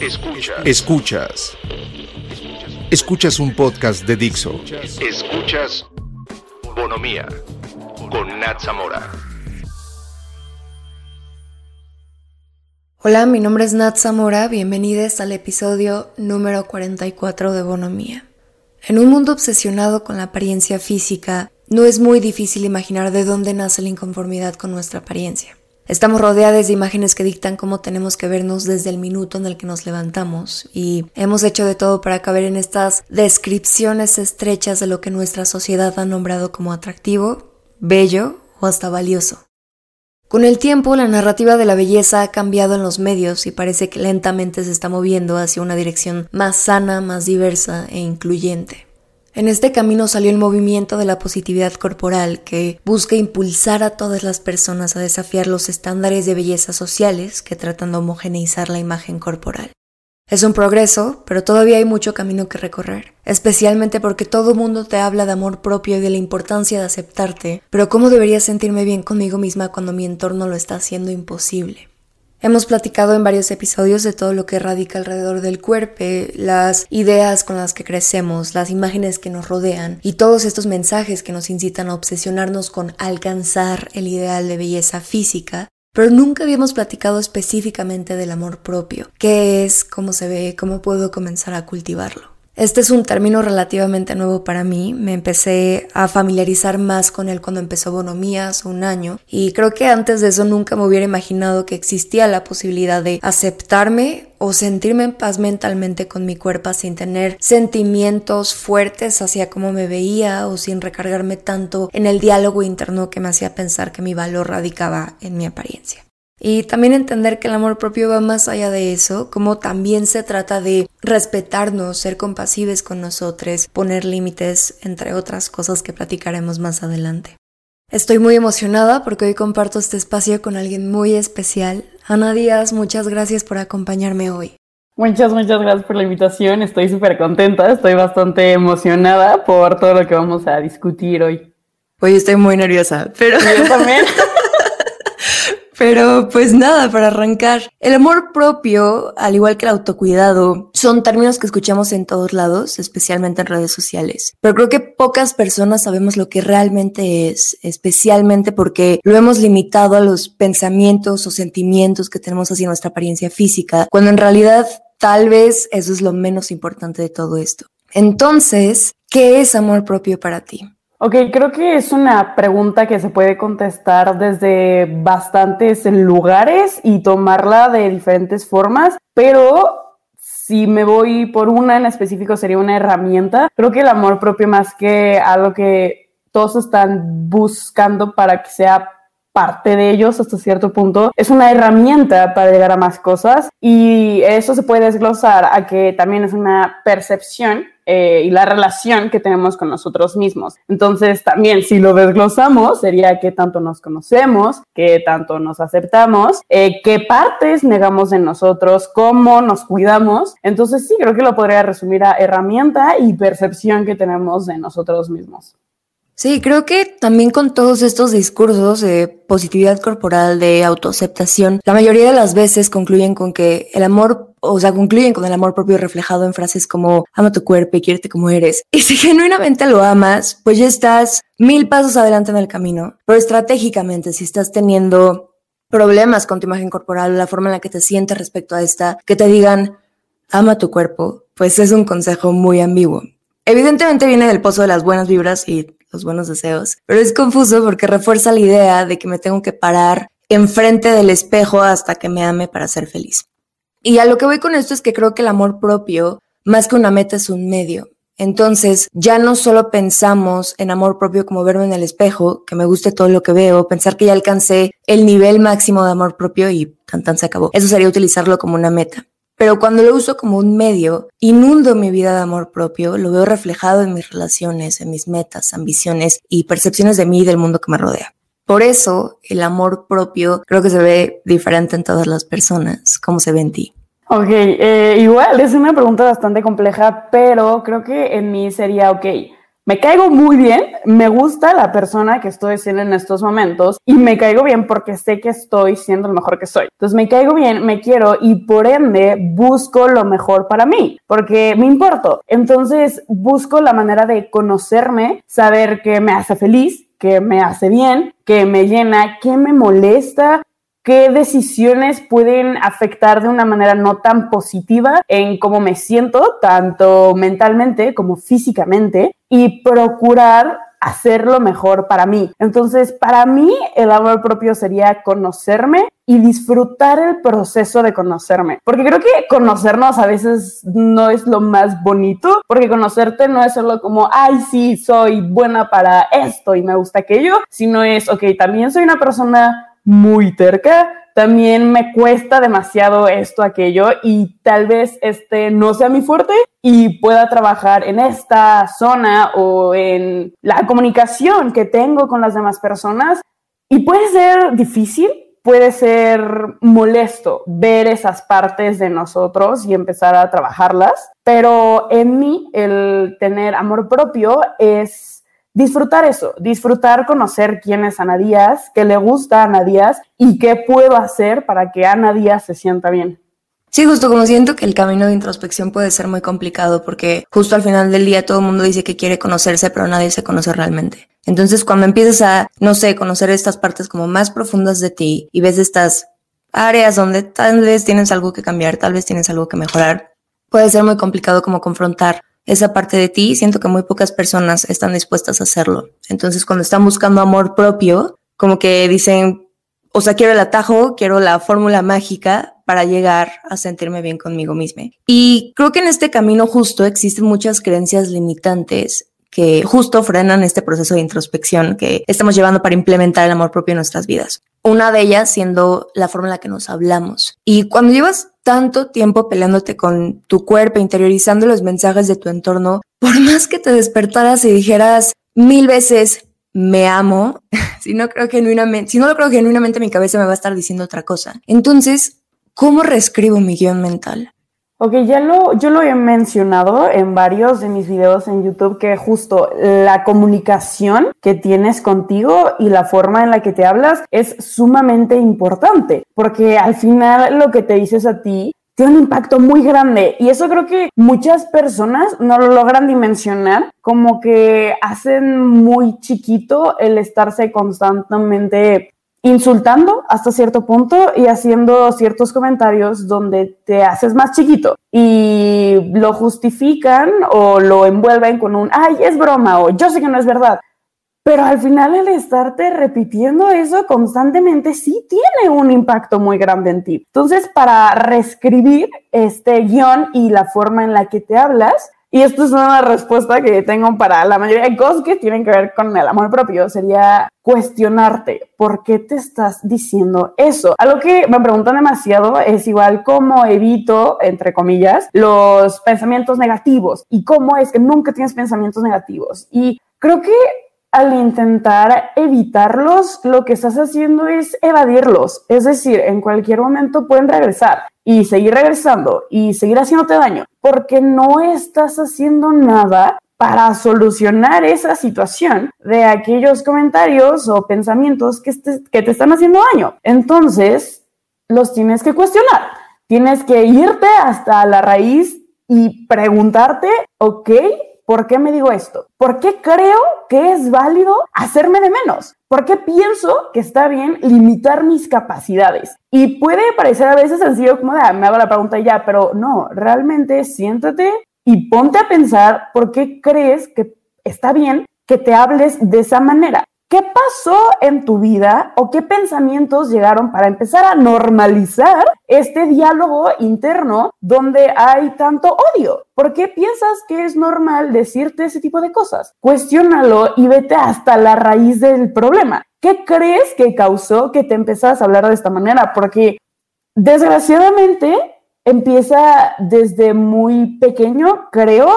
Escuchas. Escuchas. Escuchas un podcast de Dixo. Escuchas Bonomía con Nat Zamora. Hola, mi nombre es Nat Zamora. Bienvenidos al episodio número 44 de Bonomía. En un mundo obsesionado con la apariencia física, no es muy difícil imaginar de dónde nace la inconformidad con nuestra apariencia. Estamos rodeados de imágenes que dictan cómo tenemos que vernos desde el minuto en el que nos levantamos y hemos hecho de todo para caber en estas descripciones estrechas de lo que nuestra sociedad ha nombrado como atractivo, bello o hasta valioso. Con el tiempo, la narrativa de la belleza ha cambiado en los medios y parece que lentamente se está moviendo hacia una dirección más sana, más diversa e incluyente. En este camino salió el movimiento de la positividad corporal que busca impulsar a todas las personas a desafiar los estándares de belleza sociales que tratan de homogeneizar la imagen corporal. Es un progreso, pero todavía hay mucho camino que recorrer, especialmente porque todo mundo te habla de amor propio y de la importancia de aceptarte, pero ¿cómo debería sentirme bien conmigo misma cuando mi entorno lo está haciendo imposible? Hemos platicado en varios episodios de todo lo que radica alrededor del cuerpo, las ideas con las que crecemos, las imágenes que nos rodean y todos estos mensajes que nos incitan a obsesionarnos con alcanzar el ideal de belleza física, pero nunca habíamos platicado específicamente del amor propio, qué es, cómo se ve, cómo puedo comenzar a cultivarlo. Este es un término relativamente nuevo para mí. Me empecé a familiarizar más con él cuando empezó Bonomía un año. Y creo que antes de eso nunca me hubiera imaginado que existía la posibilidad de aceptarme o sentirme en paz mentalmente con mi cuerpo sin tener sentimientos fuertes hacia cómo me veía o sin recargarme tanto en el diálogo interno que me hacía pensar que mi valor radicaba en mi apariencia. Y también entender que el amor propio va más allá de eso, como también se trata de respetarnos, ser compasivos con nosotros, poner límites, entre otras cosas que platicaremos más adelante. Estoy muy emocionada porque hoy comparto este espacio con alguien muy especial. Ana Díaz, muchas gracias por acompañarme hoy. Muchas, muchas gracias por la invitación. Estoy súper contenta, estoy bastante emocionada por todo lo que vamos a discutir hoy. Hoy estoy muy nerviosa, pero... Yo también. Pero pues nada, para arrancar, el amor propio, al igual que el autocuidado, son términos que escuchamos en todos lados, especialmente en redes sociales. Pero creo que pocas personas sabemos lo que realmente es, especialmente porque lo hemos limitado a los pensamientos o sentimientos que tenemos hacia nuestra apariencia física, cuando en realidad tal vez eso es lo menos importante de todo esto. Entonces, ¿qué es amor propio para ti? Ok, creo que es una pregunta que se puede contestar desde bastantes lugares y tomarla de diferentes formas, pero si me voy por una en específico sería una herramienta. Creo que el amor propio más que algo que todos están buscando para que sea parte de ellos hasta cierto punto, es una herramienta para llegar a más cosas y eso se puede desglosar a que también es una percepción eh, y la relación que tenemos con nosotros mismos. Entonces, también si lo desglosamos, sería qué tanto nos conocemos, qué tanto nos aceptamos, eh, qué partes negamos en nosotros, cómo nos cuidamos. Entonces, sí, creo que lo podría resumir a herramienta y percepción que tenemos de nosotros mismos. Sí, creo que también con todos estos discursos de positividad corporal, de autoaceptación, la mayoría de las veces concluyen con que el amor, o sea, concluyen con el amor propio reflejado en frases como ama tu cuerpo y quiérete como eres. Y si genuinamente lo amas, pues ya estás mil pasos adelante en el camino. Pero estratégicamente, si estás teniendo problemas con tu imagen corporal, la forma en la que te sientes respecto a esta, que te digan ama tu cuerpo, pues es un consejo muy ambiguo. Evidentemente viene del pozo de las buenas vibras y los buenos deseos, pero es confuso porque refuerza la idea de que me tengo que parar enfrente del espejo hasta que me ame para ser feliz. Y a lo que voy con esto es que creo que el amor propio, más que una meta, es un medio. Entonces, ya no solo pensamos en amor propio como verme en el espejo, que me guste todo lo que veo, pensar que ya alcancé el nivel máximo de amor propio y tan tan se acabó. Eso sería utilizarlo como una meta. Pero cuando lo uso como un medio, inundo mi vida de amor propio, lo veo reflejado en mis relaciones, en mis metas, ambiciones y percepciones de mí y del mundo que me rodea. Por eso el amor propio creo que se ve diferente en todas las personas. ¿Cómo se ve en ti? Ok, eh, igual es una pregunta bastante compleja, pero creo que en mí sería, ok, me caigo muy bien, me gusta la persona que estoy siendo en estos momentos y me caigo bien porque sé que estoy siendo lo mejor que soy. Entonces me caigo bien, me quiero y por ende busco lo mejor para mí porque me importo. Entonces busco la manera de conocerme, saber qué me hace feliz, qué me hace bien, qué me llena, qué me molesta, qué decisiones pueden afectar de una manera no tan positiva en cómo me siento, tanto mentalmente como físicamente, y procurar hacerlo mejor para mí. Entonces, para mí, el amor propio sería conocerme y disfrutar el proceso de conocerme. Porque creo que conocernos a veces no es lo más bonito, porque conocerte no es solo como, ay, sí, soy buena para esto y me gusta aquello, sino es, ok, también soy una persona muy terca, también me cuesta demasiado esto, aquello, y tal vez este no sea mi fuerte y pueda trabajar en esta zona o en la comunicación que tengo con las demás personas. Y puede ser difícil, puede ser molesto ver esas partes de nosotros y empezar a trabajarlas, pero en mí el tener amor propio es disfrutar eso, disfrutar conocer quién es Ana Díaz, qué le gusta a Ana Díaz y qué puedo hacer para que Ana Díaz se sienta bien. Sí, justo como siento que el camino de introspección puede ser muy complicado porque justo al final del día todo el mundo dice que quiere conocerse, pero nadie se conoce realmente. Entonces, cuando empiezas a, no sé, conocer estas partes como más profundas de ti y ves estas áreas donde tal vez tienes algo que cambiar, tal vez tienes algo que mejorar, puede ser muy complicado como confrontar esa parte de ti, siento que muy pocas personas están dispuestas a hacerlo. Entonces, cuando están buscando amor propio, como que dicen, o sea, quiero el atajo, quiero la fórmula mágica para llegar a sentirme bien conmigo misma. Y creo que en este camino justo existen muchas creencias limitantes que justo frenan este proceso de introspección que estamos llevando para implementar el amor propio en nuestras vidas. Una de ellas siendo la forma en la que nos hablamos. Y cuando llevas tanto tiempo peleándote con tu cuerpo, interiorizando los mensajes de tu entorno, por más que te despertaras y dijeras mil veces, me amo, si no creo genuinamente, si no lo creo genuinamente, mi cabeza me va a estar diciendo otra cosa. Entonces, ¿cómo reescribo mi guion mental? Ok, ya lo, yo lo he mencionado en varios de mis videos en YouTube que justo la comunicación que tienes contigo y la forma en la que te hablas es sumamente importante, porque al final lo que te dices a ti tiene un impacto muy grande y eso creo que muchas personas no lo logran dimensionar, como que hacen muy chiquito el estarse constantemente insultando hasta cierto punto y haciendo ciertos comentarios donde te haces más chiquito y lo justifican o lo envuelven con un, ay, es broma o yo sé que no es verdad. Pero al final el estarte repitiendo eso constantemente sí tiene un impacto muy grande en ti. Entonces, para reescribir este guion y la forma en la que te hablas, y esto es una respuesta que tengo para la mayoría de cosas que tienen que ver con el amor propio. Sería cuestionarte por qué te estás diciendo eso. Algo que me preguntan demasiado es igual cómo evito, entre comillas, los pensamientos negativos y cómo es que nunca tienes pensamientos negativos. Y creo que al intentar evitarlos, lo que estás haciendo es evadirlos. Es decir, en cualquier momento pueden regresar y seguir regresando y seguir haciéndote daño porque no estás haciendo nada para solucionar esa situación de aquellos comentarios o pensamientos que, que te están haciendo daño. Entonces, los tienes que cuestionar. Tienes que irte hasta la raíz y preguntarte, ok, ¿Por qué me digo esto? ¿Por qué creo que es válido hacerme de menos? ¿Por qué pienso que está bien limitar mis capacidades? Y puede parecer a veces sencillo como, ah, me hago la pregunta ya, pero no, realmente siéntate y ponte a pensar por qué crees que está bien que te hables de esa manera. ¿Qué pasó en tu vida o qué pensamientos llegaron para empezar a normalizar este diálogo interno donde hay tanto odio? ¿Por qué piensas que es normal decirte ese tipo de cosas? Cuestiónalo y vete hasta la raíz del problema. ¿Qué crees que causó que te empezas a hablar de esta manera? Porque desgraciadamente empieza desde muy pequeño, creo,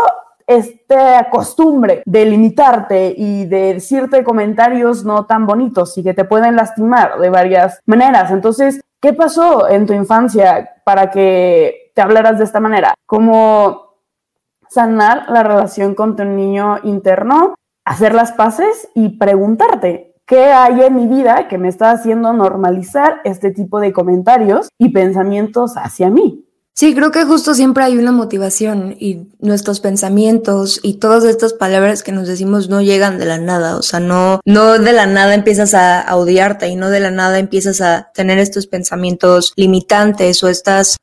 esta costumbre de limitarte y de decirte comentarios no tan bonitos y que te pueden lastimar de varias maneras. Entonces, ¿qué pasó en tu infancia para que te hablaras de esta manera? ¿Cómo sanar la relación con tu niño interno hacer las paces y preguntarte, ¿qué hay en mi vida que me está haciendo normalizar este tipo de comentarios y pensamientos hacia mí? Sí, creo que justo siempre hay una motivación y nuestros pensamientos y todas estas palabras que nos decimos no llegan de la nada, o sea, no, no de la nada empiezas a, odiarte y no de la nada empiezas a tener estos pensamientos limitantes o estas,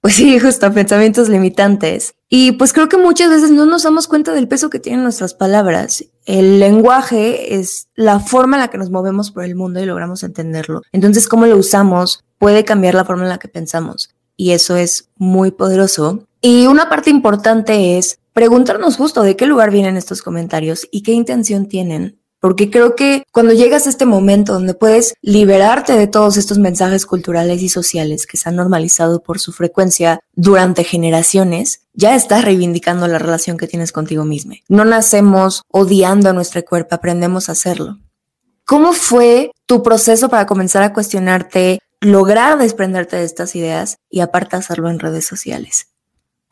pues sí, justo pensamientos limitantes. Y pues creo que muchas veces no nos damos cuenta del peso que tienen nuestras palabras. El lenguaje es la forma en la que nos movemos por el mundo y logramos entenderlo. Entonces, cómo lo usamos puede cambiar la forma en la que pensamos y eso es muy poderoso. Y una parte importante es preguntarnos justo de qué lugar vienen estos comentarios y qué intención tienen. Porque creo que cuando llegas a este momento donde puedes liberarte de todos estos mensajes culturales y sociales que se han normalizado por su frecuencia durante generaciones, ya estás reivindicando la relación que tienes contigo mismo. No nacemos odiando a nuestro cuerpo, aprendemos a hacerlo. ¿Cómo fue tu proceso para comenzar a cuestionarte lograr desprenderte de estas ideas y aparte hacerlo en redes sociales?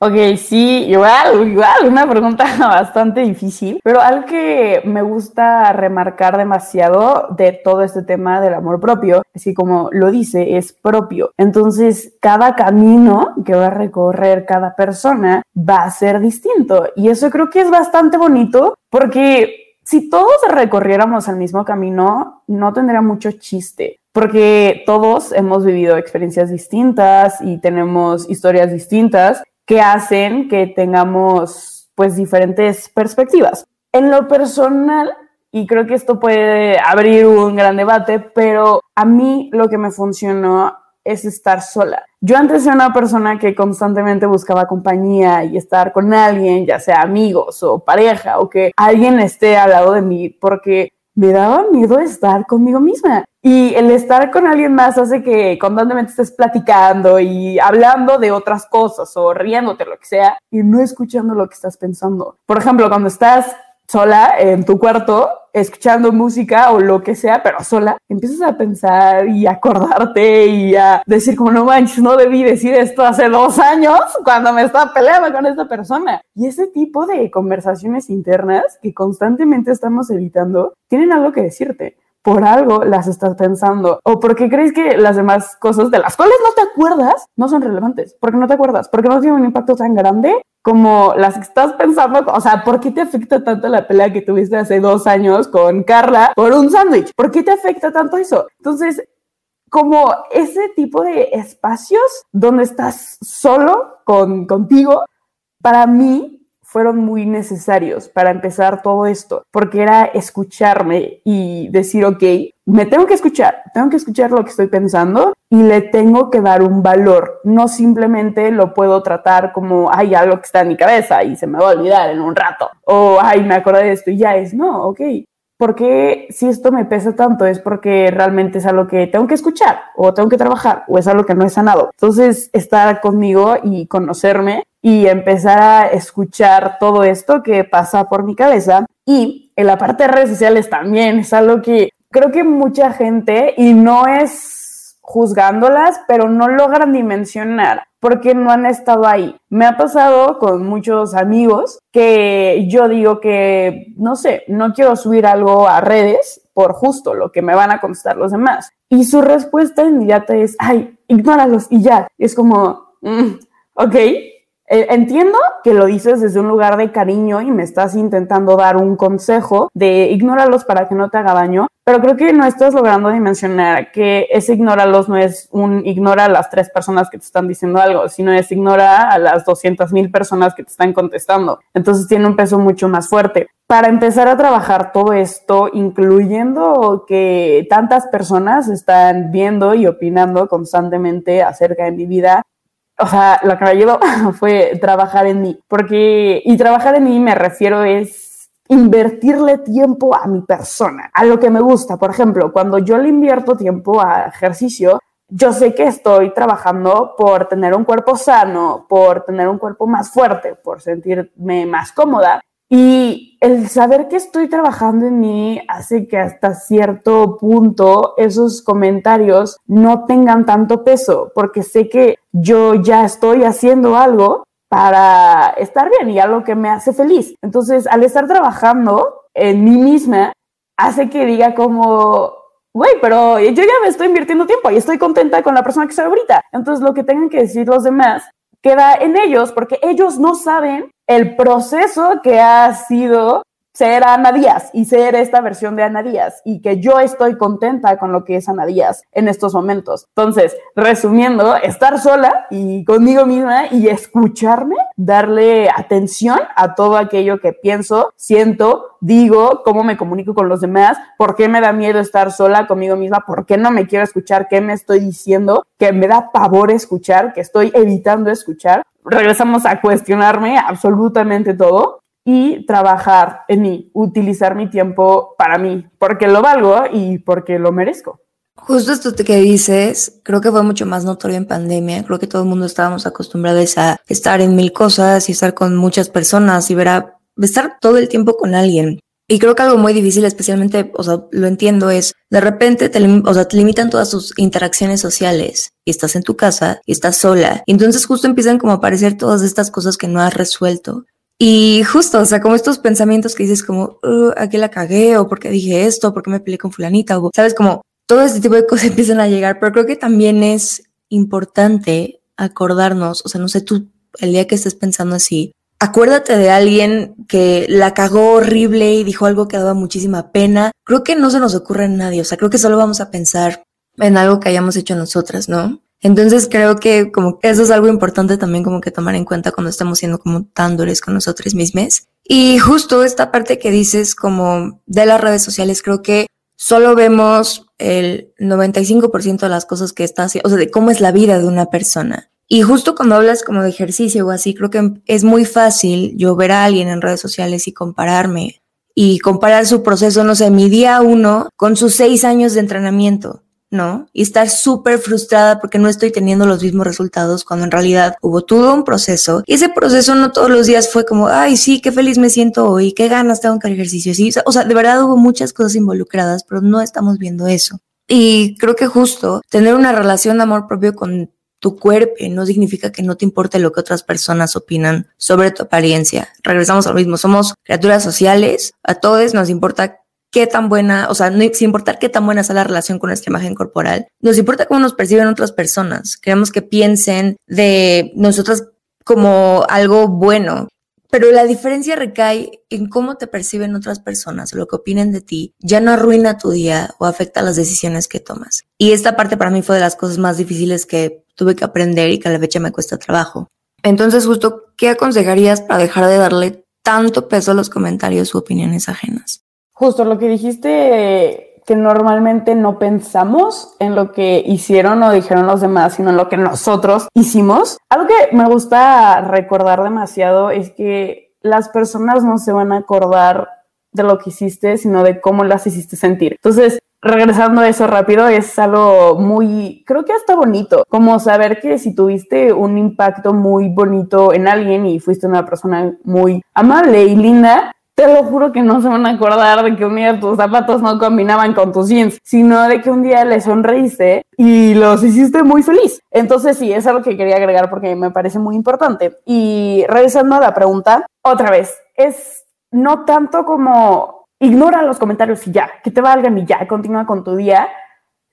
Ok, sí, igual, igual, una pregunta bastante difícil, pero algo que me gusta remarcar demasiado de todo este tema del amor propio, así como lo dice, es propio. Entonces, cada camino que va a recorrer cada persona va a ser distinto y eso creo que es bastante bonito porque si todos recorriéramos el mismo camino, no tendría mucho chiste porque todos hemos vivido experiencias distintas y tenemos historias distintas que hacen que tengamos pues diferentes perspectivas. En lo personal, y creo que esto puede abrir un gran debate, pero a mí lo que me funcionó es estar sola. Yo antes era una persona que constantemente buscaba compañía y estar con alguien, ya sea amigos o pareja, o que alguien esté al lado de mí, porque me daba miedo estar conmigo misma. Y el estar con alguien más hace que constantemente estés platicando y hablando de otras cosas o riéndote, lo que sea, y no escuchando lo que estás pensando. Por ejemplo, cuando estás sola en tu cuarto, escuchando música o lo que sea, pero sola, empiezas a pensar y acordarte y a decir como no manches, no debí decir esto hace dos años cuando me estaba peleando con esta persona. Y ese tipo de conversaciones internas que constantemente estamos evitando, tienen algo que decirte. Por algo las estás pensando. O porque crees que las demás cosas de las cuales no te acuerdas no son relevantes, porque no te acuerdas, porque no tienen un impacto tan grande como las que estás pensando, o sea, ¿por qué te afecta tanto la pelea que tuviste hace dos años con Carla por un sándwich? ¿Por qué te afecta tanto eso? Entonces, como ese tipo de espacios donde estás solo con, contigo, para mí fueron muy necesarios para empezar todo esto, porque era escucharme y decir, ok, me tengo que escuchar, tengo que escuchar lo que estoy pensando y le tengo que dar un valor, no simplemente lo puedo tratar como, hay algo que está en mi cabeza y se me va a olvidar en un rato, o, ay, me acordé de esto y ya es, no, ok, porque si esto me pesa tanto es porque realmente es algo que tengo que escuchar o tengo que trabajar o es algo que no he sanado. Entonces, estar conmigo y conocerme y empezar a escuchar todo esto que pasa por mi cabeza. Y en la parte de redes sociales también es algo que creo que mucha gente, y no es juzgándolas, pero no logran dimensionar porque no han estado ahí. Me ha pasado con muchos amigos que yo digo que, no sé, no quiero subir algo a redes por justo lo que me van a contestar los demás. Y su respuesta inmediata es, ay, ignóralos y ya. es como, mm, ok, entiendo que lo dices desde un lugar de cariño y me estás intentando dar un consejo de ignóralos para que no te haga daño, pero creo que no estás logrando dimensionar que ese ignóralos no es un ignora a las tres personas que te están diciendo algo, sino es ignora a las 200 mil personas que te están contestando. Entonces tiene un peso mucho más fuerte. Para empezar a trabajar todo esto, incluyendo que tantas personas están viendo y opinando constantemente acerca de mi vida, o sea, lo que me ayudó fue trabajar en mí, porque, y trabajar en mí me refiero es invertirle tiempo a mi persona, a lo que me gusta. Por ejemplo, cuando yo le invierto tiempo a ejercicio, yo sé que estoy trabajando por tener un cuerpo sano, por tener un cuerpo más fuerte, por sentirme más cómoda. Y el saber que estoy trabajando en mí hace que hasta cierto punto esos comentarios no tengan tanto peso, porque sé que yo ya estoy haciendo algo para estar bien y algo que me hace feliz. Entonces, al estar trabajando en mí misma hace que diga como, güey, pero yo ya me estoy invirtiendo tiempo y estoy contenta con la persona que soy ahorita. Entonces lo que tengan que decir los demás queda en ellos porque ellos no saben el proceso que ha sido ser Ana Díaz y ser esta versión de Ana Díaz y que yo estoy contenta con lo que es Ana Díaz en estos momentos. Entonces, resumiendo, estar sola y conmigo misma y escucharme, darle atención a todo aquello que pienso, siento, digo, cómo me comunico con los demás, por qué me da miedo estar sola conmigo misma, por qué no me quiero escuchar, qué me estoy diciendo, que me da pavor escuchar, que estoy evitando escuchar. Regresamos a cuestionarme absolutamente todo y trabajar en mí, utilizar mi tiempo para mí, porque lo valgo y porque lo merezco. Justo esto que dices, creo que fue mucho más notorio en pandemia. Creo que todo el mundo estábamos acostumbrados a estar en mil cosas y estar con muchas personas y ver a estar todo el tiempo con alguien. Y creo que algo muy difícil, especialmente, o sea, lo entiendo, es de repente te, limitan todas tus interacciones sociales y estás en tu casa y estás sola. Y entonces justo empiezan como a aparecer todas estas cosas que no has resuelto. Y justo, o sea, como estos pensamientos que dices como, uh, aquí la cagué, o porque dije esto, porque me peleé con fulanita, o sabes, como todo este tipo de cosas empiezan a llegar, pero creo que también es importante acordarnos, o sea, no sé, tú el día que estés pensando así, acuérdate de alguien que la cagó horrible y dijo algo que daba muchísima pena. Creo que no se nos ocurre a nadie, o sea, creo que solo vamos a pensar en algo que hayamos hecho nosotras, ¿no? Entonces creo que como que eso es algo importante también como que tomar en cuenta cuando estamos siendo como tan con nosotros mismos. Y justo esta parte que dices como de las redes sociales, creo que solo vemos el 95% de las cosas que está haciendo, o sea, de cómo es la vida de una persona. Y justo cuando hablas como de ejercicio o así, creo que es muy fácil yo ver a alguien en redes sociales y compararme y comparar su proceso, no sé, mi día uno con sus seis años de entrenamiento. ¿No? Y estar súper frustrada porque no estoy teniendo los mismos resultados cuando en realidad hubo todo un proceso. Y ese proceso no todos los días fue como, ay, sí, qué feliz me siento hoy, qué ganas tengo que ejercicio. Sí, o sea, de verdad hubo muchas cosas involucradas, pero no estamos viendo eso. Y creo que justo tener una relación de amor propio con tu cuerpo no significa que no te importe lo que otras personas opinan sobre tu apariencia. Regresamos al mismo, somos criaturas sociales, a todos nos importa qué tan buena, o sea, no, sin importar qué tan buena sea la relación con nuestra imagen corporal, nos importa cómo nos perciben otras personas. Queremos que piensen de nosotras como algo bueno. Pero la diferencia recae en cómo te perciben otras personas, lo que opinen de ti, ya no arruina tu día o afecta las decisiones que tomas. Y esta parte para mí fue de las cosas más difíciles que tuve que aprender y que a la fecha me cuesta trabajo. Entonces, justo, ¿qué aconsejarías para dejar de darle tanto peso a los comentarios u opiniones ajenas? Justo lo que dijiste, que normalmente no pensamos en lo que hicieron o dijeron los demás, sino en lo que nosotros hicimos. Algo que me gusta recordar demasiado es que las personas no se van a acordar de lo que hiciste, sino de cómo las hiciste sentir. Entonces, regresando a eso rápido, es algo muy, creo que hasta bonito, como saber que si tuviste un impacto muy bonito en alguien y fuiste una persona muy amable y linda, te lo juro que no se van a acordar de que un día tus zapatos no combinaban con tus jeans, sino de que un día le sonreíste y los hiciste muy feliz. Entonces sí, es algo que quería agregar porque me parece muy importante. Y regresando a la pregunta, otra vez, es no tanto como ignora los comentarios y ya, que te valgan y ya, continúa con tu día,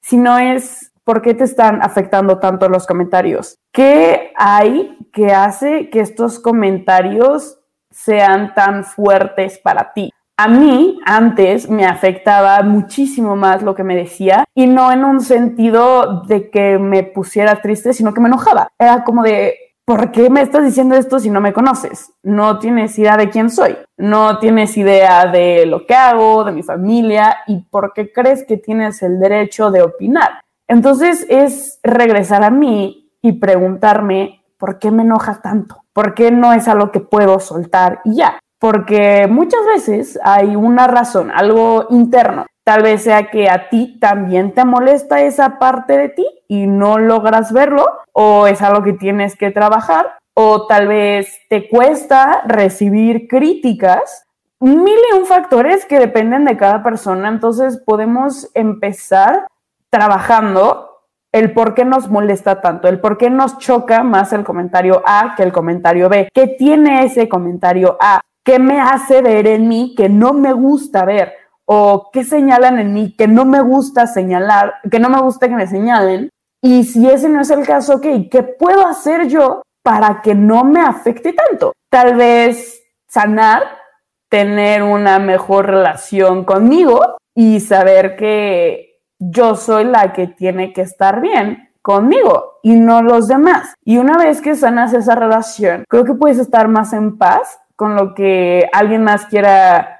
sino es por qué te están afectando tanto los comentarios. ¿Qué hay que hace que estos comentarios sean tan fuertes para ti. A mí antes me afectaba muchísimo más lo que me decía y no en un sentido de que me pusiera triste, sino que me enojaba. Era como de, ¿por qué me estás diciendo esto si no me conoces? No tienes idea de quién soy, no tienes idea de lo que hago, de mi familia y por qué crees que tienes el derecho de opinar. Entonces es regresar a mí y preguntarme, ¿por qué me enoja tanto? ¿Por qué no es algo que puedo soltar y ya? Porque muchas veces hay una razón, algo interno. Tal vez sea que a ti también te molesta esa parte de ti y no logras verlo, o es algo que tienes que trabajar, o tal vez te cuesta recibir críticas. Mil y un factores que dependen de cada persona, entonces podemos empezar trabajando el por qué nos molesta tanto, el por qué nos choca más el comentario A que el comentario B. ¿Qué tiene ese comentario A qué me hace ver en mí que no me gusta ver o qué señalan en mí que no me gusta señalar, que no me gusta que me señalen. Y si ese no es el caso, ¿qué puedo hacer yo para que no me afecte tanto? Tal vez sanar, tener una mejor relación conmigo y saber que yo soy la que tiene que estar bien conmigo y no los demás. Y una vez que sanas esa relación, creo que puedes estar más en paz con lo que alguien más quiera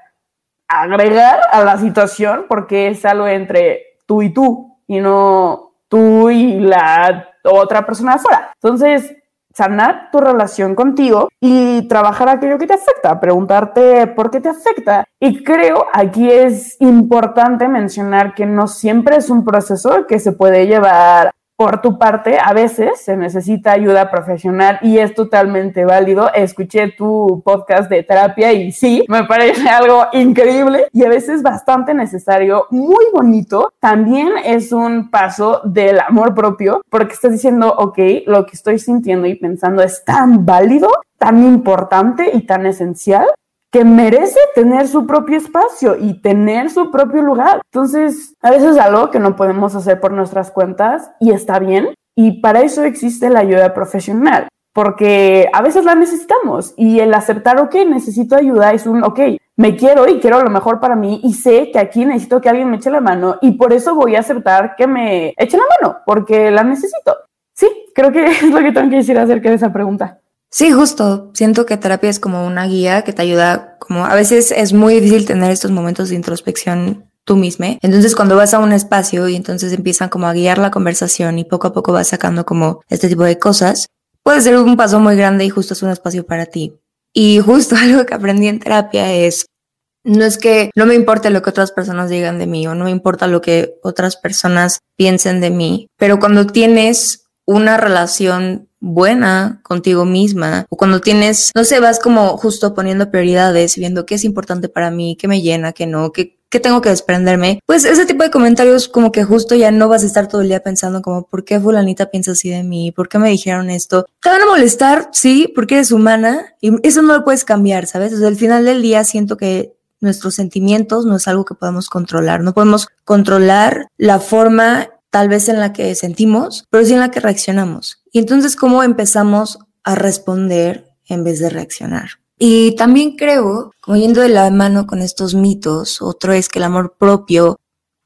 agregar a la situación, porque es algo entre tú y tú y no tú y la otra persona afuera. Entonces, sanar tu relación contigo y trabajar aquello que te afecta, preguntarte por qué te afecta. Y creo aquí es importante mencionar que no siempre es un proceso que se puede llevar por tu parte, a veces se necesita ayuda profesional y es totalmente válido. Escuché tu podcast de terapia y sí, me parece algo increíble y a veces bastante necesario, muy bonito. También es un paso del amor propio porque estás diciendo, ok, lo que estoy sintiendo y pensando es tan válido, tan importante y tan esencial que merece tener su propio espacio y tener su propio lugar. Entonces, a veces es algo que no podemos hacer por nuestras cuentas y está bien. Y para eso existe la ayuda profesional, porque a veces la necesitamos y el aceptar, ok, necesito ayuda es un, ok, me quiero y quiero lo mejor para mí y sé que aquí necesito que alguien me eche la mano y por eso voy a aceptar que me eche la mano, porque la necesito. Sí, creo que es lo que tengo que decir acerca de esa pregunta. Sí, justo. Siento que terapia es como una guía que te ayuda, como a veces es muy difícil tener estos momentos de introspección tú misma. Entonces cuando vas a un espacio y entonces empiezan como a guiar la conversación y poco a poco vas sacando como este tipo de cosas, puede ser un paso muy grande y justo es un espacio para ti. Y justo algo que aprendí en terapia es, no es que no me importe lo que otras personas digan de mí o no me importa lo que otras personas piensen de mí, pero cuando tienes una relación buena contigo misma o cuando tienes, no sé, vas como justo poniendo prioridades, viendo qué es importante para mí, qué me llena, qué no, qué, qué tengo que desprenderme, pues ese tipo de comentarios como que justo ya no vas a estar todo el día pensando como, ¿por qué fulanita piensa así de mí? ¿Por qué me dijeron esto? Te van a molestar, sí, porque eres humana y eso no lo puedes cambiar, ¿sabes? O al final del día siento que nuestros sentimientos no es algo que podemos controlar, no podemos controlar la forma tal vez en la que sentimos, pero sí en la que reaccionamos. Y entonces, ¿cómo empezamos a responder en vez de reaccionar? Y también creo, como yendo de la mano con estos mitos, otro es que el amor propio,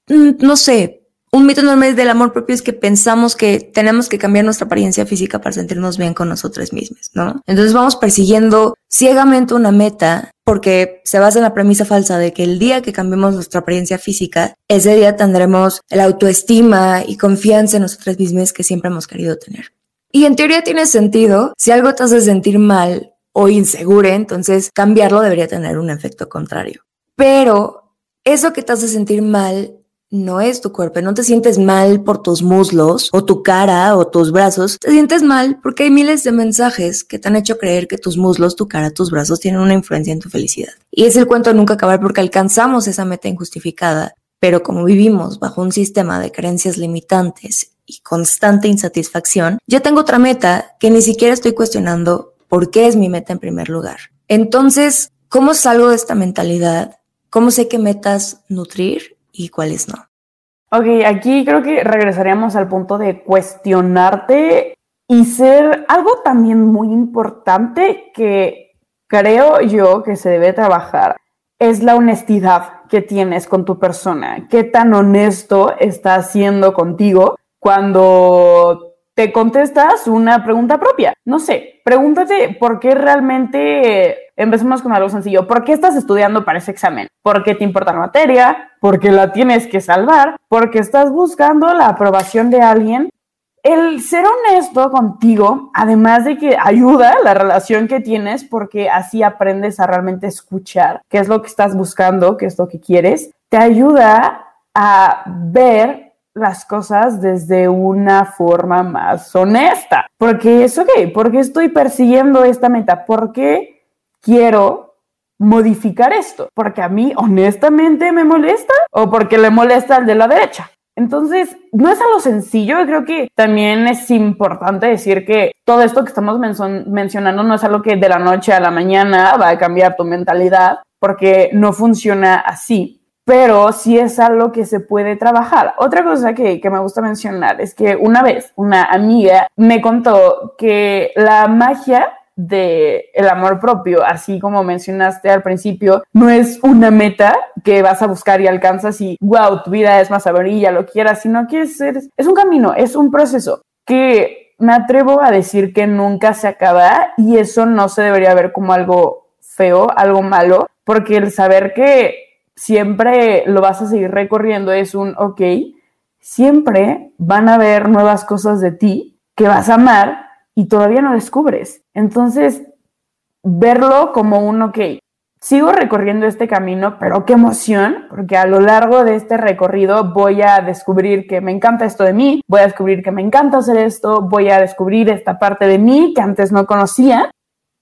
mm, no sé, un mito enorme del amor propio es que pensamos que tenemos que cambiar nuestra apariencia física para sentirnos bien con nosotros mismos, ¿no? Entonces vamos persiguiendo ciegamente una meta porque se basa en la premisa falsa de que el día que cambiemos nuestra apariencia física, ese día tendremos la autoestima y confianza en nosotros mismos que siempre hemos querido tener. Y en teoría tiene sentido, si algo te hace sentir mal o inseguro, entonces cambiarlo debería tener un efecto contrario. Pero eso que te hace sentir mal no es tu cuerpo, no te sientes mal por tus muslos o tu cara o tus brazos, te sientes mal porque hay miles de mensajes que te han hecho creer que tus muslos, tu cara, tus brazos tienen una influencia en tu felicidad. Y es el cuento nunca acabar porque alcanzamos esa meta injustificada, pero como vivimos bajo un sistema de creencias limitantes y constante insatisfacción, yo tengo otra meta que ni siquiera estoy cuestionando por qué es mi meta en primer lugar. Entonces, ¿cómo salgo de esta mentalidad? ¿Cómo sé qué metas nutrir y cuáles no. Ok, aquí creo que regresaríamos al punto de cuestionarte y ser algo también muy importante que creo yo que se debe trabajar es la honestidad que tienes con tu persona. ¿Qué tan honesto estás siendo contigo cuando te contestas una pregunta propia? No sé, pregúntate por qué realmente Empecemos con algo sencillo. ¿Por qué estás estudiando para ese examen? ¿Por qué te importa la materia? ¿Porque la tienes que salvar? ¿Porque estás buscando la aprobación de alguien? El ser honesto contigo, además de que ayuda la relación que tienes, porque así aprendes a realmente escuchar qué es lo que estás buscando, qué es lo que quieres, te ayuda a ver las cosas desde una forma más honesta. Porque es ok, porque estoy persiguiendo esta meta, porque quiero modificar esto, porque a mí honestamente me molesta o porque le molesta al de la derecha. Entonces, no es algo sencillo. Creo que también es importante decir que todo esto que estamos mencionando no es algo que de la noche a la mañana va a cambiar tu mentalidad, porque no funciona así. Pero sí es algo que se puede trabajar. Otra cosa que, que me gusta mencionar es que una vez una amiga me contó que la magia de el amor propio, así como mencionaste al principio, no es una meta que vas a buscar y alcanzas y wow, tu vida es más amarilla, lo quieras, sino que es, es un camino, es un proceso que me atrevo a decir que nunca se acaba y eso no se debería ver como algo feo, algo malo, porque el saber que siempre lo vas a seguir recorriendo es un ok, siempre van a haber nuevas cosas de ti que vas a amar y todavía no descubres. Entonces, verlo como un, ok, sigo recorriendo este camino, pero qué emoción, porque a lo largo de este recorrido voy a descubrir que me encanta esto de mí, voy a descubrir que me encanta hacer esto, voy a descubrir esta parte de mí que antes no conocía.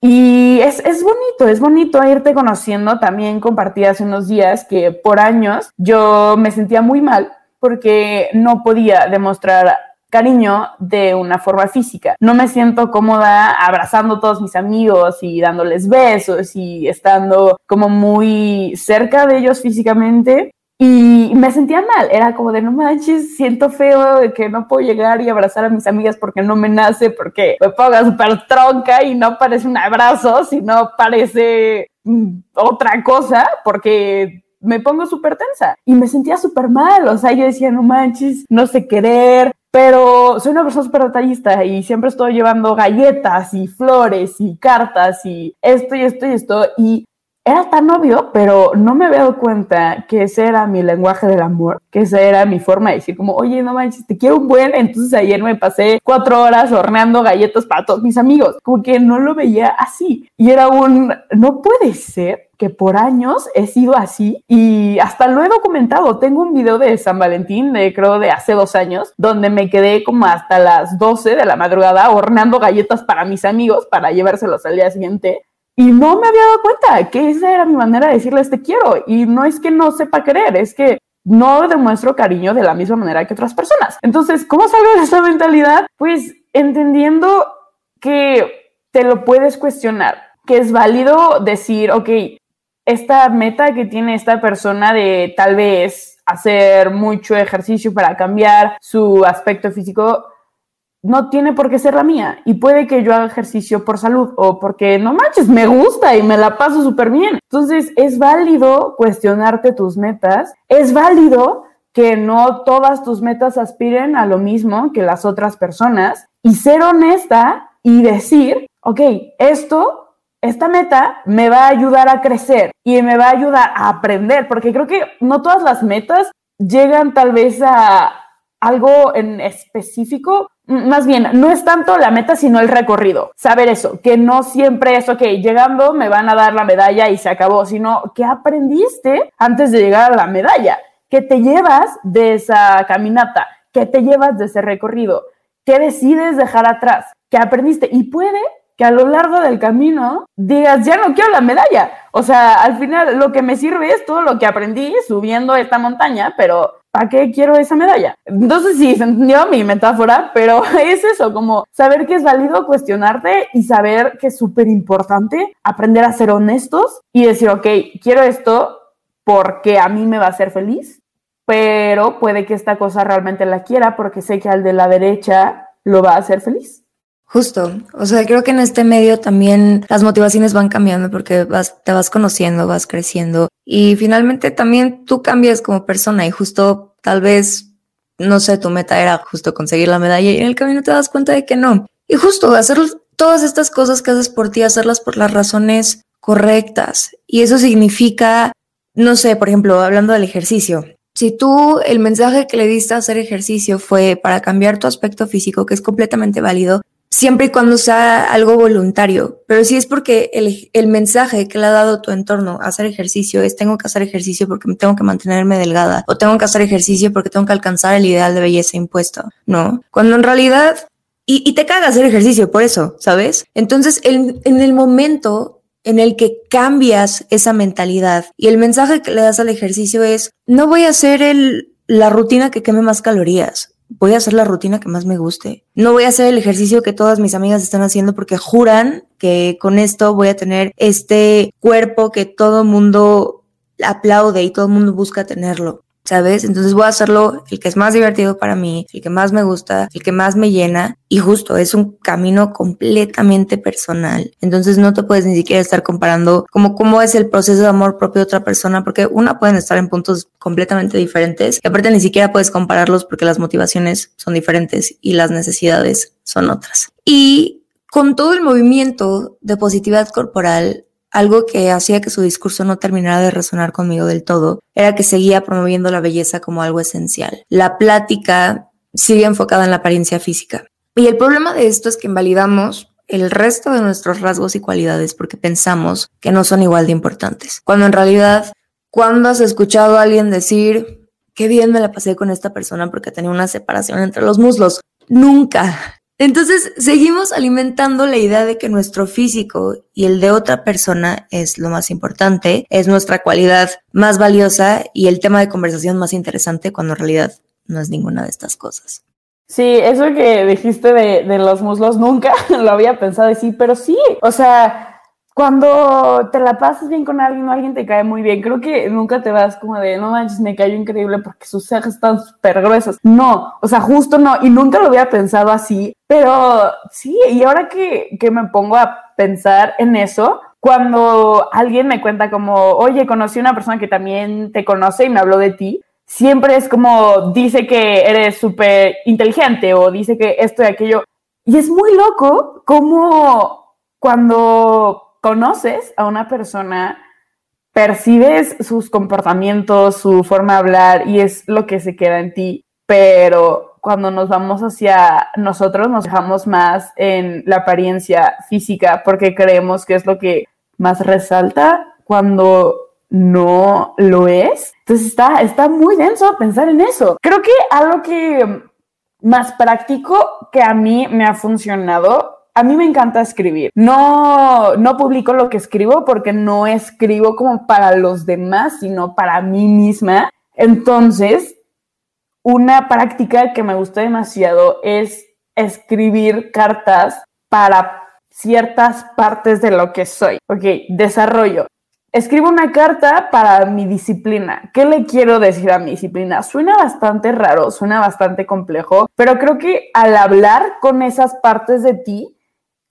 Y es, es bonito, es bonito irte conociendo. También compartí hace unos días que por años yo me sentía muy mal porque no podía demostrar cariño de una forma física. No me siento cómoda abrazando a todos mis amigos y dándoles besos y estando como muy cerca de ellos físicamente. Y me sentía mal, era como de no manches, siento feo de que no puedo llegar y abrazar a mis amigas porque no me nace, porque me pongo súper tronca y no parece un abrazo, sino parece mm, otra cosa, porque me pongo súper tensa y me sentía súper mal, o sea, yo decía, no manches, no sé querer, pero soy una persona súper detallista y siempre estoy llevando galletas y flores y cartas y esto y esto y esto. Y era tan obvio, pero no me había dado cuenta que ese era mi lenguaje del amor, que esa era mi forma de decir como, oye, no manches, te quiero un buen. Entonces ayer me pasé cuatro horas horneando galletas para todos mis amigos, como que no lo veía así. Y era un, no puede ser que por años he sido así y hasta lo he documentado. Tengo un video de San Valentín, de creo de hace dos años, donde me quedé como hasta las 12 de la madrugada horneando galletas para mis amigos para llevárselos al día siguiente y no me había dado cuenta que esa era mi manera de decirles te quiero. Y no es que no sepa querer, es que no demuestro cariño de la misma manera que otras personas. Entonces, ¿cómo salgo de esa mentalidad? Pues entendiendo que te lo puedes cuestionar, que es válido decir, ok, esta meta que tiene esta persona de tal vez hacer mucho ejercicio para cambiar su aspecto físico, no tiene por qué ser la mía y puede que yo haga ejercicio por salud o porque no manches, me gusta y me la paso súper bien. Entonces es válido cuestionarte tus metas, es válido que no todas tus metas aspiren a lo mismo que las otras personas y ser honesta y decir, ok, esto, esta meta me va a ayudar a crecer y me va a ayudar a aprender, porque creo que no todas las metas llegan tal vez a algo en específico más bien, no es tanto la meta, sino el recorrido. Saber eso, que no siempre es, ok, llegando me van a dar la medalla y se acabó, sino que aprendiste antes de llegar a la medalla, que te llevas de esa caminata, que te llevas de ese recorrido, que decides dejar atrás, que aprendiste y puede que a lo largo del camino digas, ya no quiero la medalla. O sea, al final lo que me sirve es todo lo que aprendí subiendo esta montaña, pero ¿para qué quiero esa medalla? Entonces sí, se entendió mi metáfora, pero es eso, como saber que es válido cuestionarte y saber que es súper importante aprender a ser honestos y decir, ok, quiero esto porque a mí me va a hacer feliz, pero puede que esta cosa realmente la quiera porque sé que al de la derecha lo va a hacer feliz. Justo, o sea, creo que en este medio también las motivaciones van cambiando porque vas, te vas conociendo, vas creciendo y finalmente también tú cambias como persona y justo tal vez, no sé, tu meta era justo conseguir la medalla y en el camino te das cuenta de que no. Y justo hacer todas estas cosas que haces por ti, hacerlas por las razones correctas. Y eso significa, no sé, por ejemplo, hablando del ejercicio. Si tú el mensaje que le diste a hacer ejercicio fue para cambiar tu aspecto físico, que es completamente válido, siempre y cuando sea algo voluntario. Pero si es porque el, el, mensaje que le ha dado tu entorno a hacer ejercicio es tengo que hacer ejercicio porque tengo que mantenerme delgada o tengo que hacer ejercicio porque tengo que alcanzar el ideal de belleza impuesto, ¿no? Cuando en realidad... Y, y te caga hacer ejercicio por eso, ¿sabes? Entonces, el, en el momento en el que cambias esa mentalidad y el mensaje que le das al ejercicio es, no voy a ser el la rutina que queme más calorías. Voy a hacer la rutina que más me guste. No voy a hacer el ejercicio que todas mis amigas están haciendo porque juran que con esto voy a tener este cuerpo que todo mundo aplaude y todo el mundo busca tenerlo. ¿Sabes? Entonces voy a hacerlo el que es más divertido para mí, el que más me gusta, el que más me llena y justo es un camino completamente personal. Entonces no te puedes ni siquiera estar comparando como cómo es el proceso de amor propio de otra persona porque una pueden estar en puntos completamente diferentes y aparte ni siquiera puedes compararlos porque las motivaciones son diferentes y las necesidades son otras. Y con todo el movimiento de positividad corporal, algo que hacía que su discurso no terminara de resonar conmigo del todo era que seguía promoviendo la belleza como algo esencial. La plática sigue enfocada en la apariencia física. Y el problema de esto es que invalidamos el resto de nuestros rasgos y cualidades porque pensamos que no son igual de importantes. Cuando en realidad, ¿cuándo has escuchado a alguien decir, qué bien me la pasé con esta persona porque tenía una separación entre los muslos? Nunca. Entonces, seguimos alimentando la idea de que nuestro físico y el de otra persona es lo más importante, es nuestra cualidad más valiosa y el tema de conversación más interesante cuando en realidad no es ninguna de estas cosas. Sí, eso que dijiste de, los muslos nunca lo había pensado decir, pero sí, o sea, cuando te la pasas bien con alguien o alguien te cae muy bien, creo que nunca te vas como de, no manches, me cayó increíble porque sus cejas están súper gruesas. No, o sea, justo no, y nunca lo había pensado así, pero sí, y ahora que, que me pongo a pensar en eso, cuando alguien me cuenta como, oye, conocí a una persona que también te conoce y me habló de ti, siempre es como, dice que eres súper inteligente o dice que esto y aquello. Y es muy loco como cuando conoces a una persona, percibes sus comportamientos, su forma de hablar y es lo que se queda en ti, pero cuando nos vamos hacia nosotros nos dejamos más en la apariencia física porque creemos que es lo que más resalta cuando no lo es. Entonces está, está muy denso pensar en eso. Creo que algo que más práctico que a mí me ha funcionado a mí me encanta escribir. No, no publico lo que escribo porque no escribo como para los demás, sino para mí misma. Entonces, una práctica que me gusta demasiado es escribir cartas para ciertas partes de lo que soy. Ok, desarrollo. Escribo una carta para mi disciplina. ¿Qué le quiero decir a mi disciplina? Suena bastante raro, suena bastante complejo, pero creo que al hablar con esas partes de ti,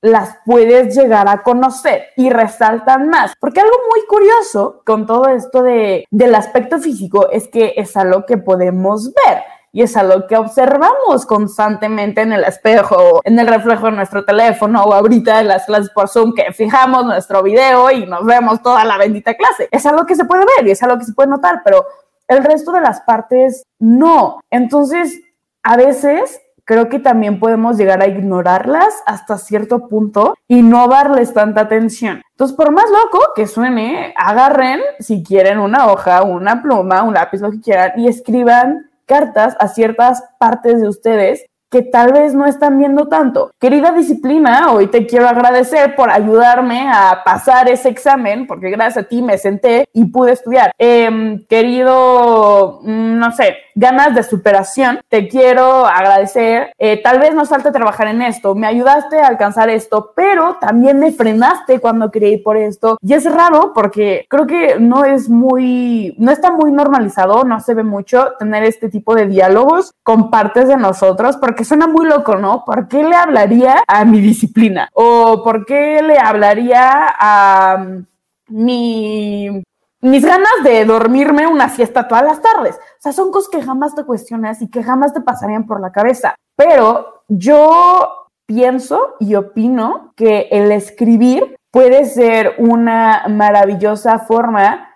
las puedes llegar a conocer y resaltan más. Porque algo muy curioso con todo esto de, del aspecto físico es que es algo que podemos ver y es algo que observamos constantemente en el espejo, en el reflejo de nuestro teléfono o ahorita en las clases por Zoom que fijamos nuestro video y nos vemos toda la bendita clase. Es algo que se puede ver y es algo que se puede notar, pero el resto de las partes no. Entonces, a veces creo que también podemos llegar a ignorarlas hasta cierto punto y no darles tanta atención. Entonces, por más loco que suene, agarren, si quieren, una hoja, una pluma, un lápiz, lo que quieran, y escriban cartas a ciertas partes de ustedes que tal vez no están viendo tanto. Querida disciplina, hoy te quiero agradecer por ayudarme a pasar ese examen, porque gracias a ti me senté y pude estudiar. Em, querido, mm, no sé, ganas de superación, te quiero agradecer. Eh, tal vez nos falta trabajar en esto, me ayudaste a alcanzar esto, pero también me frenaste cuando quería ir por esto. Y es raro porque creo que no es muy, no está muy normalizado, no se ve mucho tener este tipo de diálogos con partes de nosotros, porque suena muy loco, ¿no? ¿Por qué le hablaría a mi disciplina? ¿O por qué le hablaría a mm, mi mis ganas de dormirme una siesta todas las tardes. O sea, son cosas que jamás te cuestionas y que jamás te pasarían por la cabeza. Pero yo pienso y opino que el escribir puede ser una maravillosa forma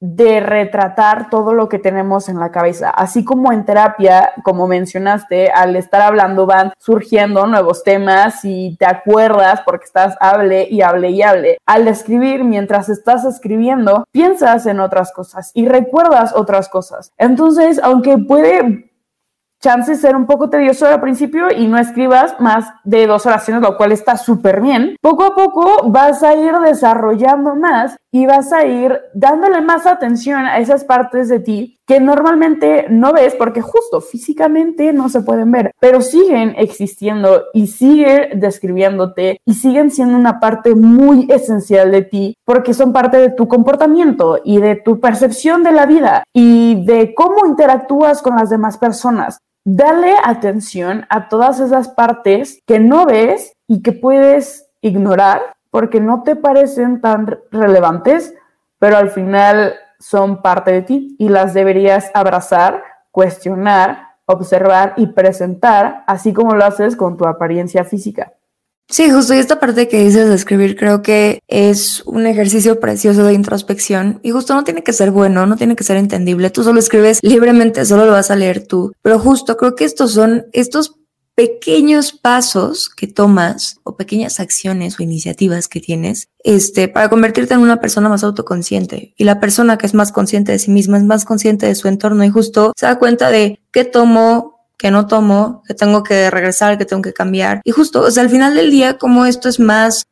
de retratar todo lo que tenemos en la cabeza. Así como en terapia, como mencionaste, al estar hablando van surgiendo nuevos temas y te acuerdas porque estás hable y hable y hable. Al escribir, mientras estás escribiendo, piensas en otras cosas y recuerdas otras cosas. Entonces, aunque puede chance ser un poco tedioso al principio y no escribas más de dos oraciones, lo cual está súper bien. Poco a poco vas a ir desarrollando más y vas a ir dándole más atención a esas partes de ti que normalmente no ves porque justo físicamente no se pueden ver, pero siguen existiendo y siguen describiéndote y siguen siendo una parte muy esencial de ti porque son parte de tu comportamiento y de tu percepción de la vida y de cómo interactúas con las demás personas. Dale atención a todas esas partes que no ves y que puedes ignorar porque no te parecen tan relevantes, pero al final son parte de ti y las deberías abrazar, cuestionar, observar y presentar, así como lo haces con tu apariencia física. Sí, justo y esta parte que dices de escribir creo que es un ejercicio precioso de introspección y justo no tiene que ser bueno, no tiene que ser entendible, tú solo escribes libremente, solo lo vas a leer tú, pero justo creo que estos son estos pequeños pasos que tomas o pequeñas acciones o iniciativas que tienes este, para convertirte en una persona más autoconsciente. Y la persona que es más consciente de sí misma es más consciente de su entorno y justo se da cuenta de qué tomo, qué no tomo, que tengo que regresar, que tengo que cambiar. Y justo, o sea, al final del día, como esto es más,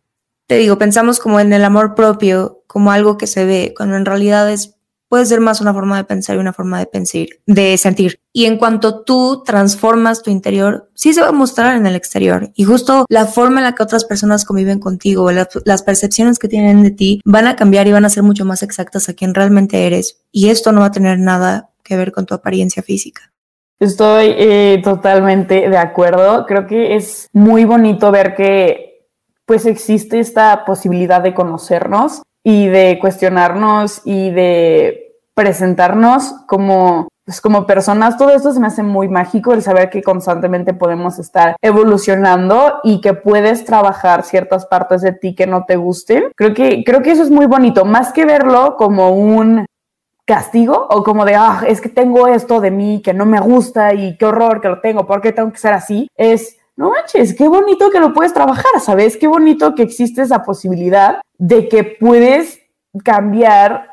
te digo, pensamos como en el amor propio, como algo que se ve, cuando en realidad es puede ser más una forma de pensar y una forma de pensar, de sentir. Y en cuanto tú transformas tu interior, sí se va a mostrar en el exterior. Y justo la forma en la que otras personas conviven contigo, las, las percepciones que tienen de ti, van a cambiar y van a ser mucho más exactas a quien realmente eres. Y esto no va a tener nada que ver con tu apariencia física. Estoy eh, totalmente de acuerdo. Creo que es muy bonito ver que pues existe esta posibilidad de conocernos y de cuestionarnos y de presentarnos como, pues como personas. Todo esto se me hace muy mágico, el saber que constantemente podemos estar evolucionando y que puedes trabajar ciertas partes de ti que no te gusten. Creo que, creo que eso es muy bonito, más que verlo como un castigo o como de, ah, es que tengo esto de mí que no me gusta y qué horror que lo tengo, ¿por qué tengo que ser así? Es, no manches, qué bonito que lo puedes trabajar, ¿sabes? Qué bonito que existe esa posibilidad de que puedes cambiar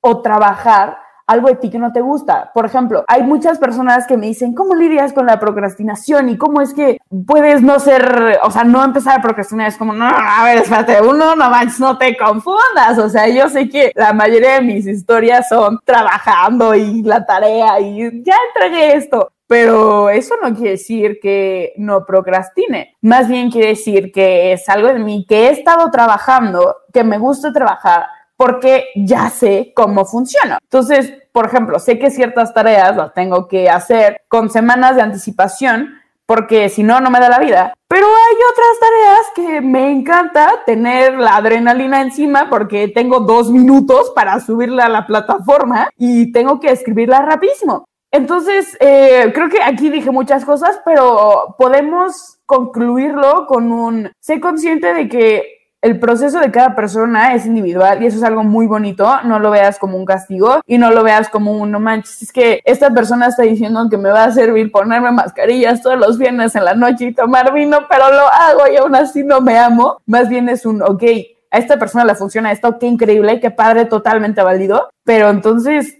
o trabajar algo de ti que no te gusta. Por ejemplo, hay muchas personas que me dicen, ¿cómo lidias con la procrastinación? ¿Y cómo es que puedes no ser, o sea, no empezar a procrastinar? Es como, no, a ver, espérate, uno, no manches, no te confundas. O sea, yo sé que la mayoría de mis historias son trabajando y la tarea y ya entregué esto. Pero eso no quiere decir que no procrastine. Más bien quiere decir que es algo de mí que he estado trabajando, que me gusta trabajar porque ya sé cómo funciona. Entonces, por ejemplo, sé que ciertas tareas las tengo que hacer con semanas de anticipación porque si no, no me da la vida. Pero hay otras tareas que me encanta tener la adrenalina encima porque tengo dos minutos para subirla a la plataforma y tengo que escribirla rapidísimo. Entonces, eh, creo que aquí dije muchas cosas, pero podemos concluirlo con un, sé consciente de que el proceso de cada persona es individual y eso es algo muy bonito. No lo veas como un castigo y no lo veas como un no manches. Es que esta persona está diciendo que me va a servir ponerme mascarillas todos los viernes en la noche y tomar vino, pero lo hago y aún así no me amo. Más bien es un ok. A esta persona le funciona esto, qué increíble, qué padre, totalmente válido. Pero entonces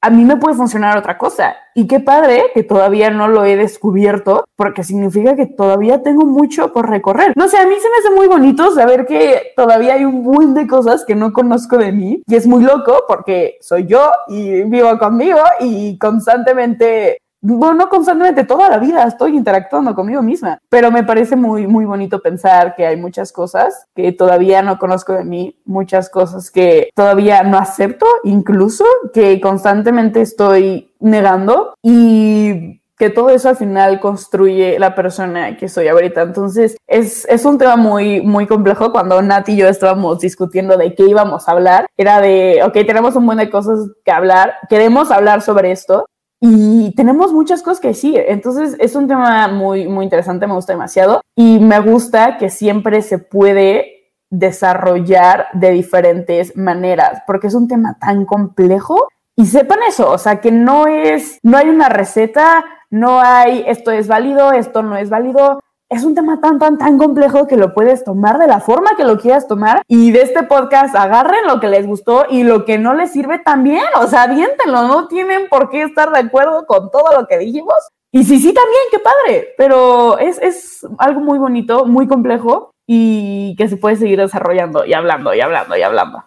a mí me puede funcionar otra cosa. Y qué padre que todavía no lo he descubierto, porque significa que todavía tengo mucho por recorrer. No sé, a mí se me hace muy bonito saber que todavía hay un buen de cosas que no conozco de mí. Y es muy loco porque soy yo y vivo conmigo y constantemente bueno, constantemente toda la vida estoy interactuando conmigo misma, pero me parece muy, muy bonito pensar que hay muchas cosas que todavía no conozco de mí, muchas cosas que todavía no acepto, incluso que constantemente estoy negando y que todo eso al final construye la persona que soy ahorita. Entonces, es, es, un tema muy, muy complejo. Cuando Nat y yo estábamos discutiendo de qué íbamos a hablar, era de, ok, tenemos un buen de cosas que hablar, queremos hablar sobre esto, y tenemos muchas cosas que decir. Entonces es un tema muy, muy interesante, me gusta demasiado. Y me gusta que siempre se puede desarrollar de diferentes maneras, porque es un tema tan complejo. Y sepan eso, o sea, que no es, no hay una receta, no hay esto es válido, esto no es válido es un tema tan, tan, tan complejo que lo puedes tomar de la forma que lo quieras tomar y de este podcast agarren lo que les gustó y lo que no les sirve también, o sea, aviéntenlo, no tienen por qué estar de acuerdo con todo lo que dijimos. Y sí, sí, también, qué padre, pero es, es algo muy bonito, muy complejo y que se puede seguir desarrollando y hablando y hablando y hablando.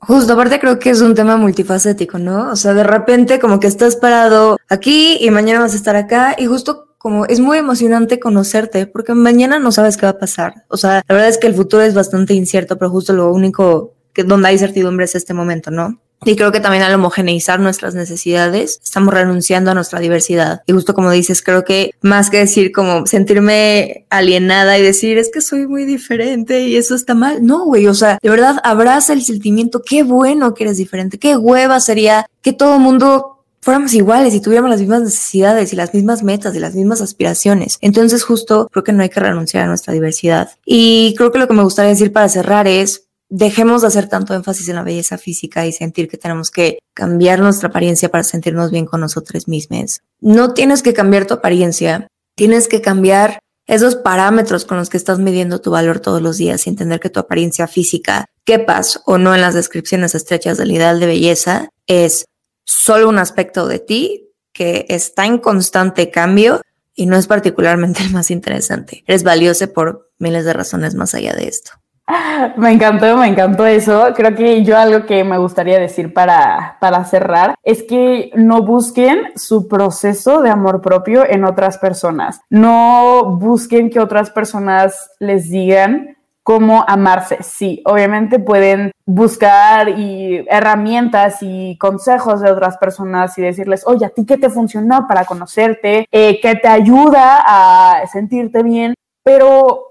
Justo, aparte creo que es un tema multifacético, ¿no? O sea, de repente como que estás parado aquí y mañana vas a estar acá y justo como es muy emocionante conocerte porque mañana no sabes qué va a pasar. O sea, la verdad es que el futuro es bastante incierto, pero justo lo único que donde hay certidumbre es este momento, ¿no? Y creo que también al homogeneizar nuestras necesidades, estamos renunciando a nuestra diversidad. Y justo como dices, creo que más que decir como sentirme alienada y decir es que soy muy diferente y eso está mal. No, güey, o sea, de verdad abraza el sentimiento. Qué bueno que eres diferente. Qué hueva sería que todo mundo fuéramos iguales y tuviéramos las mismas necesidades y las mismas metas y las mismas aspiraciones. Entonces justo creo que no hay que renunciar a nuestra diversidad. Y creo que lo que me gustaría decir para cerrar es, dejemos de hacer tanto énfasis en la belleza física y sentir que tenemos que cambiar nuestra apariencia para sentirnos bien con nosotros mismos. No tienes que cambiar tu apariencia, tienes que cambiar esos parámetros con los que estás midiendo tu valor todos los días y entender que tu apariencia física, quepas o no en las descripciones estrechas del ideal de belleza, es solo un aspecto de ti que está en constante cambio y no es particularmente el más interesante. Eres valioso por miles de razones más allá de esto. Me encantó, me encantó eso. Creo que yo algo que me gustaría decir para, para cerrar es que no busquen su proceso de amor propio en otras personas. No busquen que otras personas les digan cómo amarse. Sí, obviamente pueden buscar y herramientas y consejos de otras personas y decirles, oye, ¿a ti qué te funcionó para conocerte? Eh, ¿Qué te ayuda a sentirte bien? Pero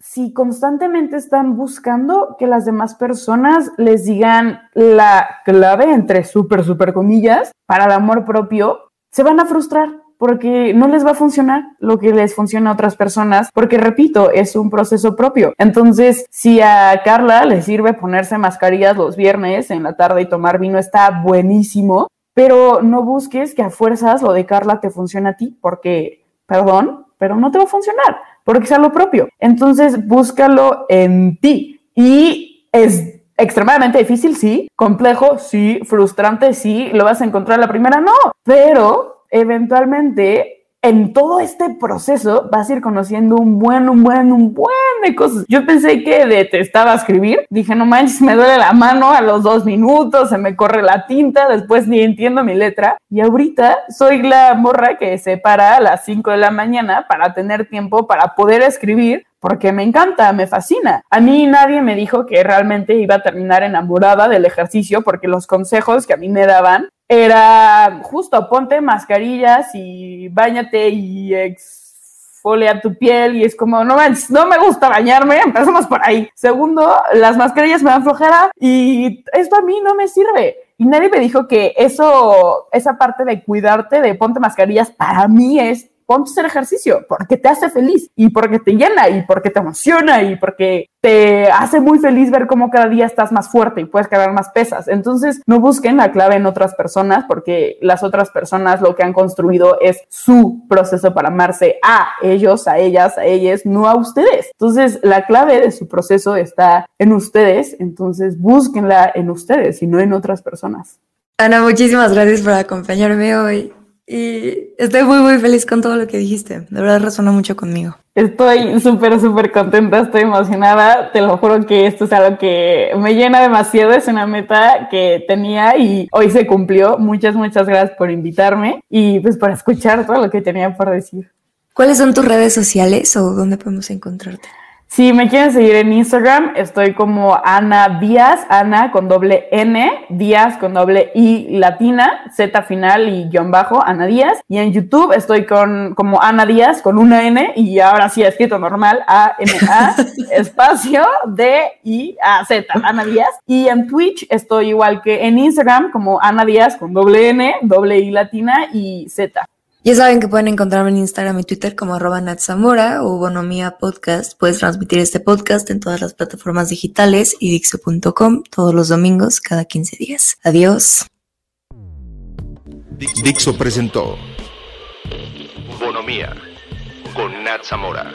si constantemente están buscando que las demás personas les digan la clave, entre súper, súper comillas, para el amor propio, se van a frustrar porque no les va a funcionar lo que les funciona a otras personas, porque repito, es un proceso propio. Entonces, si a Carla le sirve ponerse mascarillas los viernes en la tarde y tomar vino, está buenísimo, pero no busques que a fuerzas lo de Carla te funcione a ti, porque, perdón, pero no te va a funcionar porque es algo propio. Entonces, búscalo en ti. Y es extremadamente difícil, sí, complejo, sí, frustrante, sí, lo vas a encontrar la primera, no, pero eventualmente en todo este proceso vas a ir conociendo un buen, un buen, un buen de cosas. Yo pensé que detestaba escribir. Dije, no manches, me duele la mano a los dos minutos, se me corre la tinta, después ni entiendo mi letra. Y ahorita soy la morra que se para a las 5 de la mañana para tener tiempo para poder escribir porque me encanta, me fascina. A mí nadie me dijo que realmente iba a terminar enamorada del ejercicio porque los consejos que a mí me daban era justo ponte mascarillas y bañate y exfolia tu piel y es como, no, no me gusta bañarme, empezamos por ahí. Segundo, las mascarillas me dan flojera y esto a mí no me sirve. Y nadie me dijo que eso, esa parte de cuidarte, de ponte mascarillas, para mí es ponte a hacer ejercicio porque te hace feliz y porque te llena y porque te emociona y porque te hace muy feliz ver cómo cada día estás más fuerte y puedes cargar más pesas. Entonces, no busquen la clave en otras personas porque las otras personas lo que han construido es su proceso para amarse a ellos, a ellas, a ellas, no a ustedes. Entonces, la clave de su proceso está en ustedes, entonces búsquenla en ustedes y no en otras personas. Ana, muchísimas gracias por acompañarme hoy. Y estoy muy, muy feliz con todo lo que dijiste. De verdad resonó mucho conmigo. Estoy súper, súper contenta, estoy emocionada. Te lo juro que esto es algo que me llena demasiado. Es una meta que tenía y hoy se cumplió. Muchas, muchas gracias por invitarme y pues por escuchar todo lo que tenía por decir. ¿Cuáles son tus redes sociales o dónde podemos encontrarte? Si me quieren seguir en Instagram, estoy como Ana Díaz, Ana con doble N, Díaz con doble I latina, Z final y guion bajo, Ana Díaz. Y en YouTube estoy con como Ana Díaz con una N y ahora sí escrito normal, A N A espacio D I A Z, Ana Díaz. Y en Twitch estoy igual que en Instagram como Ana Díaz con doble N, doble I latina y Z. Ya saben que pueden encontrarme en Instagram y Twitter como arroba Natsamora o Bonomía Podcast. Puedes transmitir este podcast en todas las plataformas digitales y Dixo.com todos los domingos cada 15 días. Adiós. Dixo presentó Bonomía con Nat Zamora.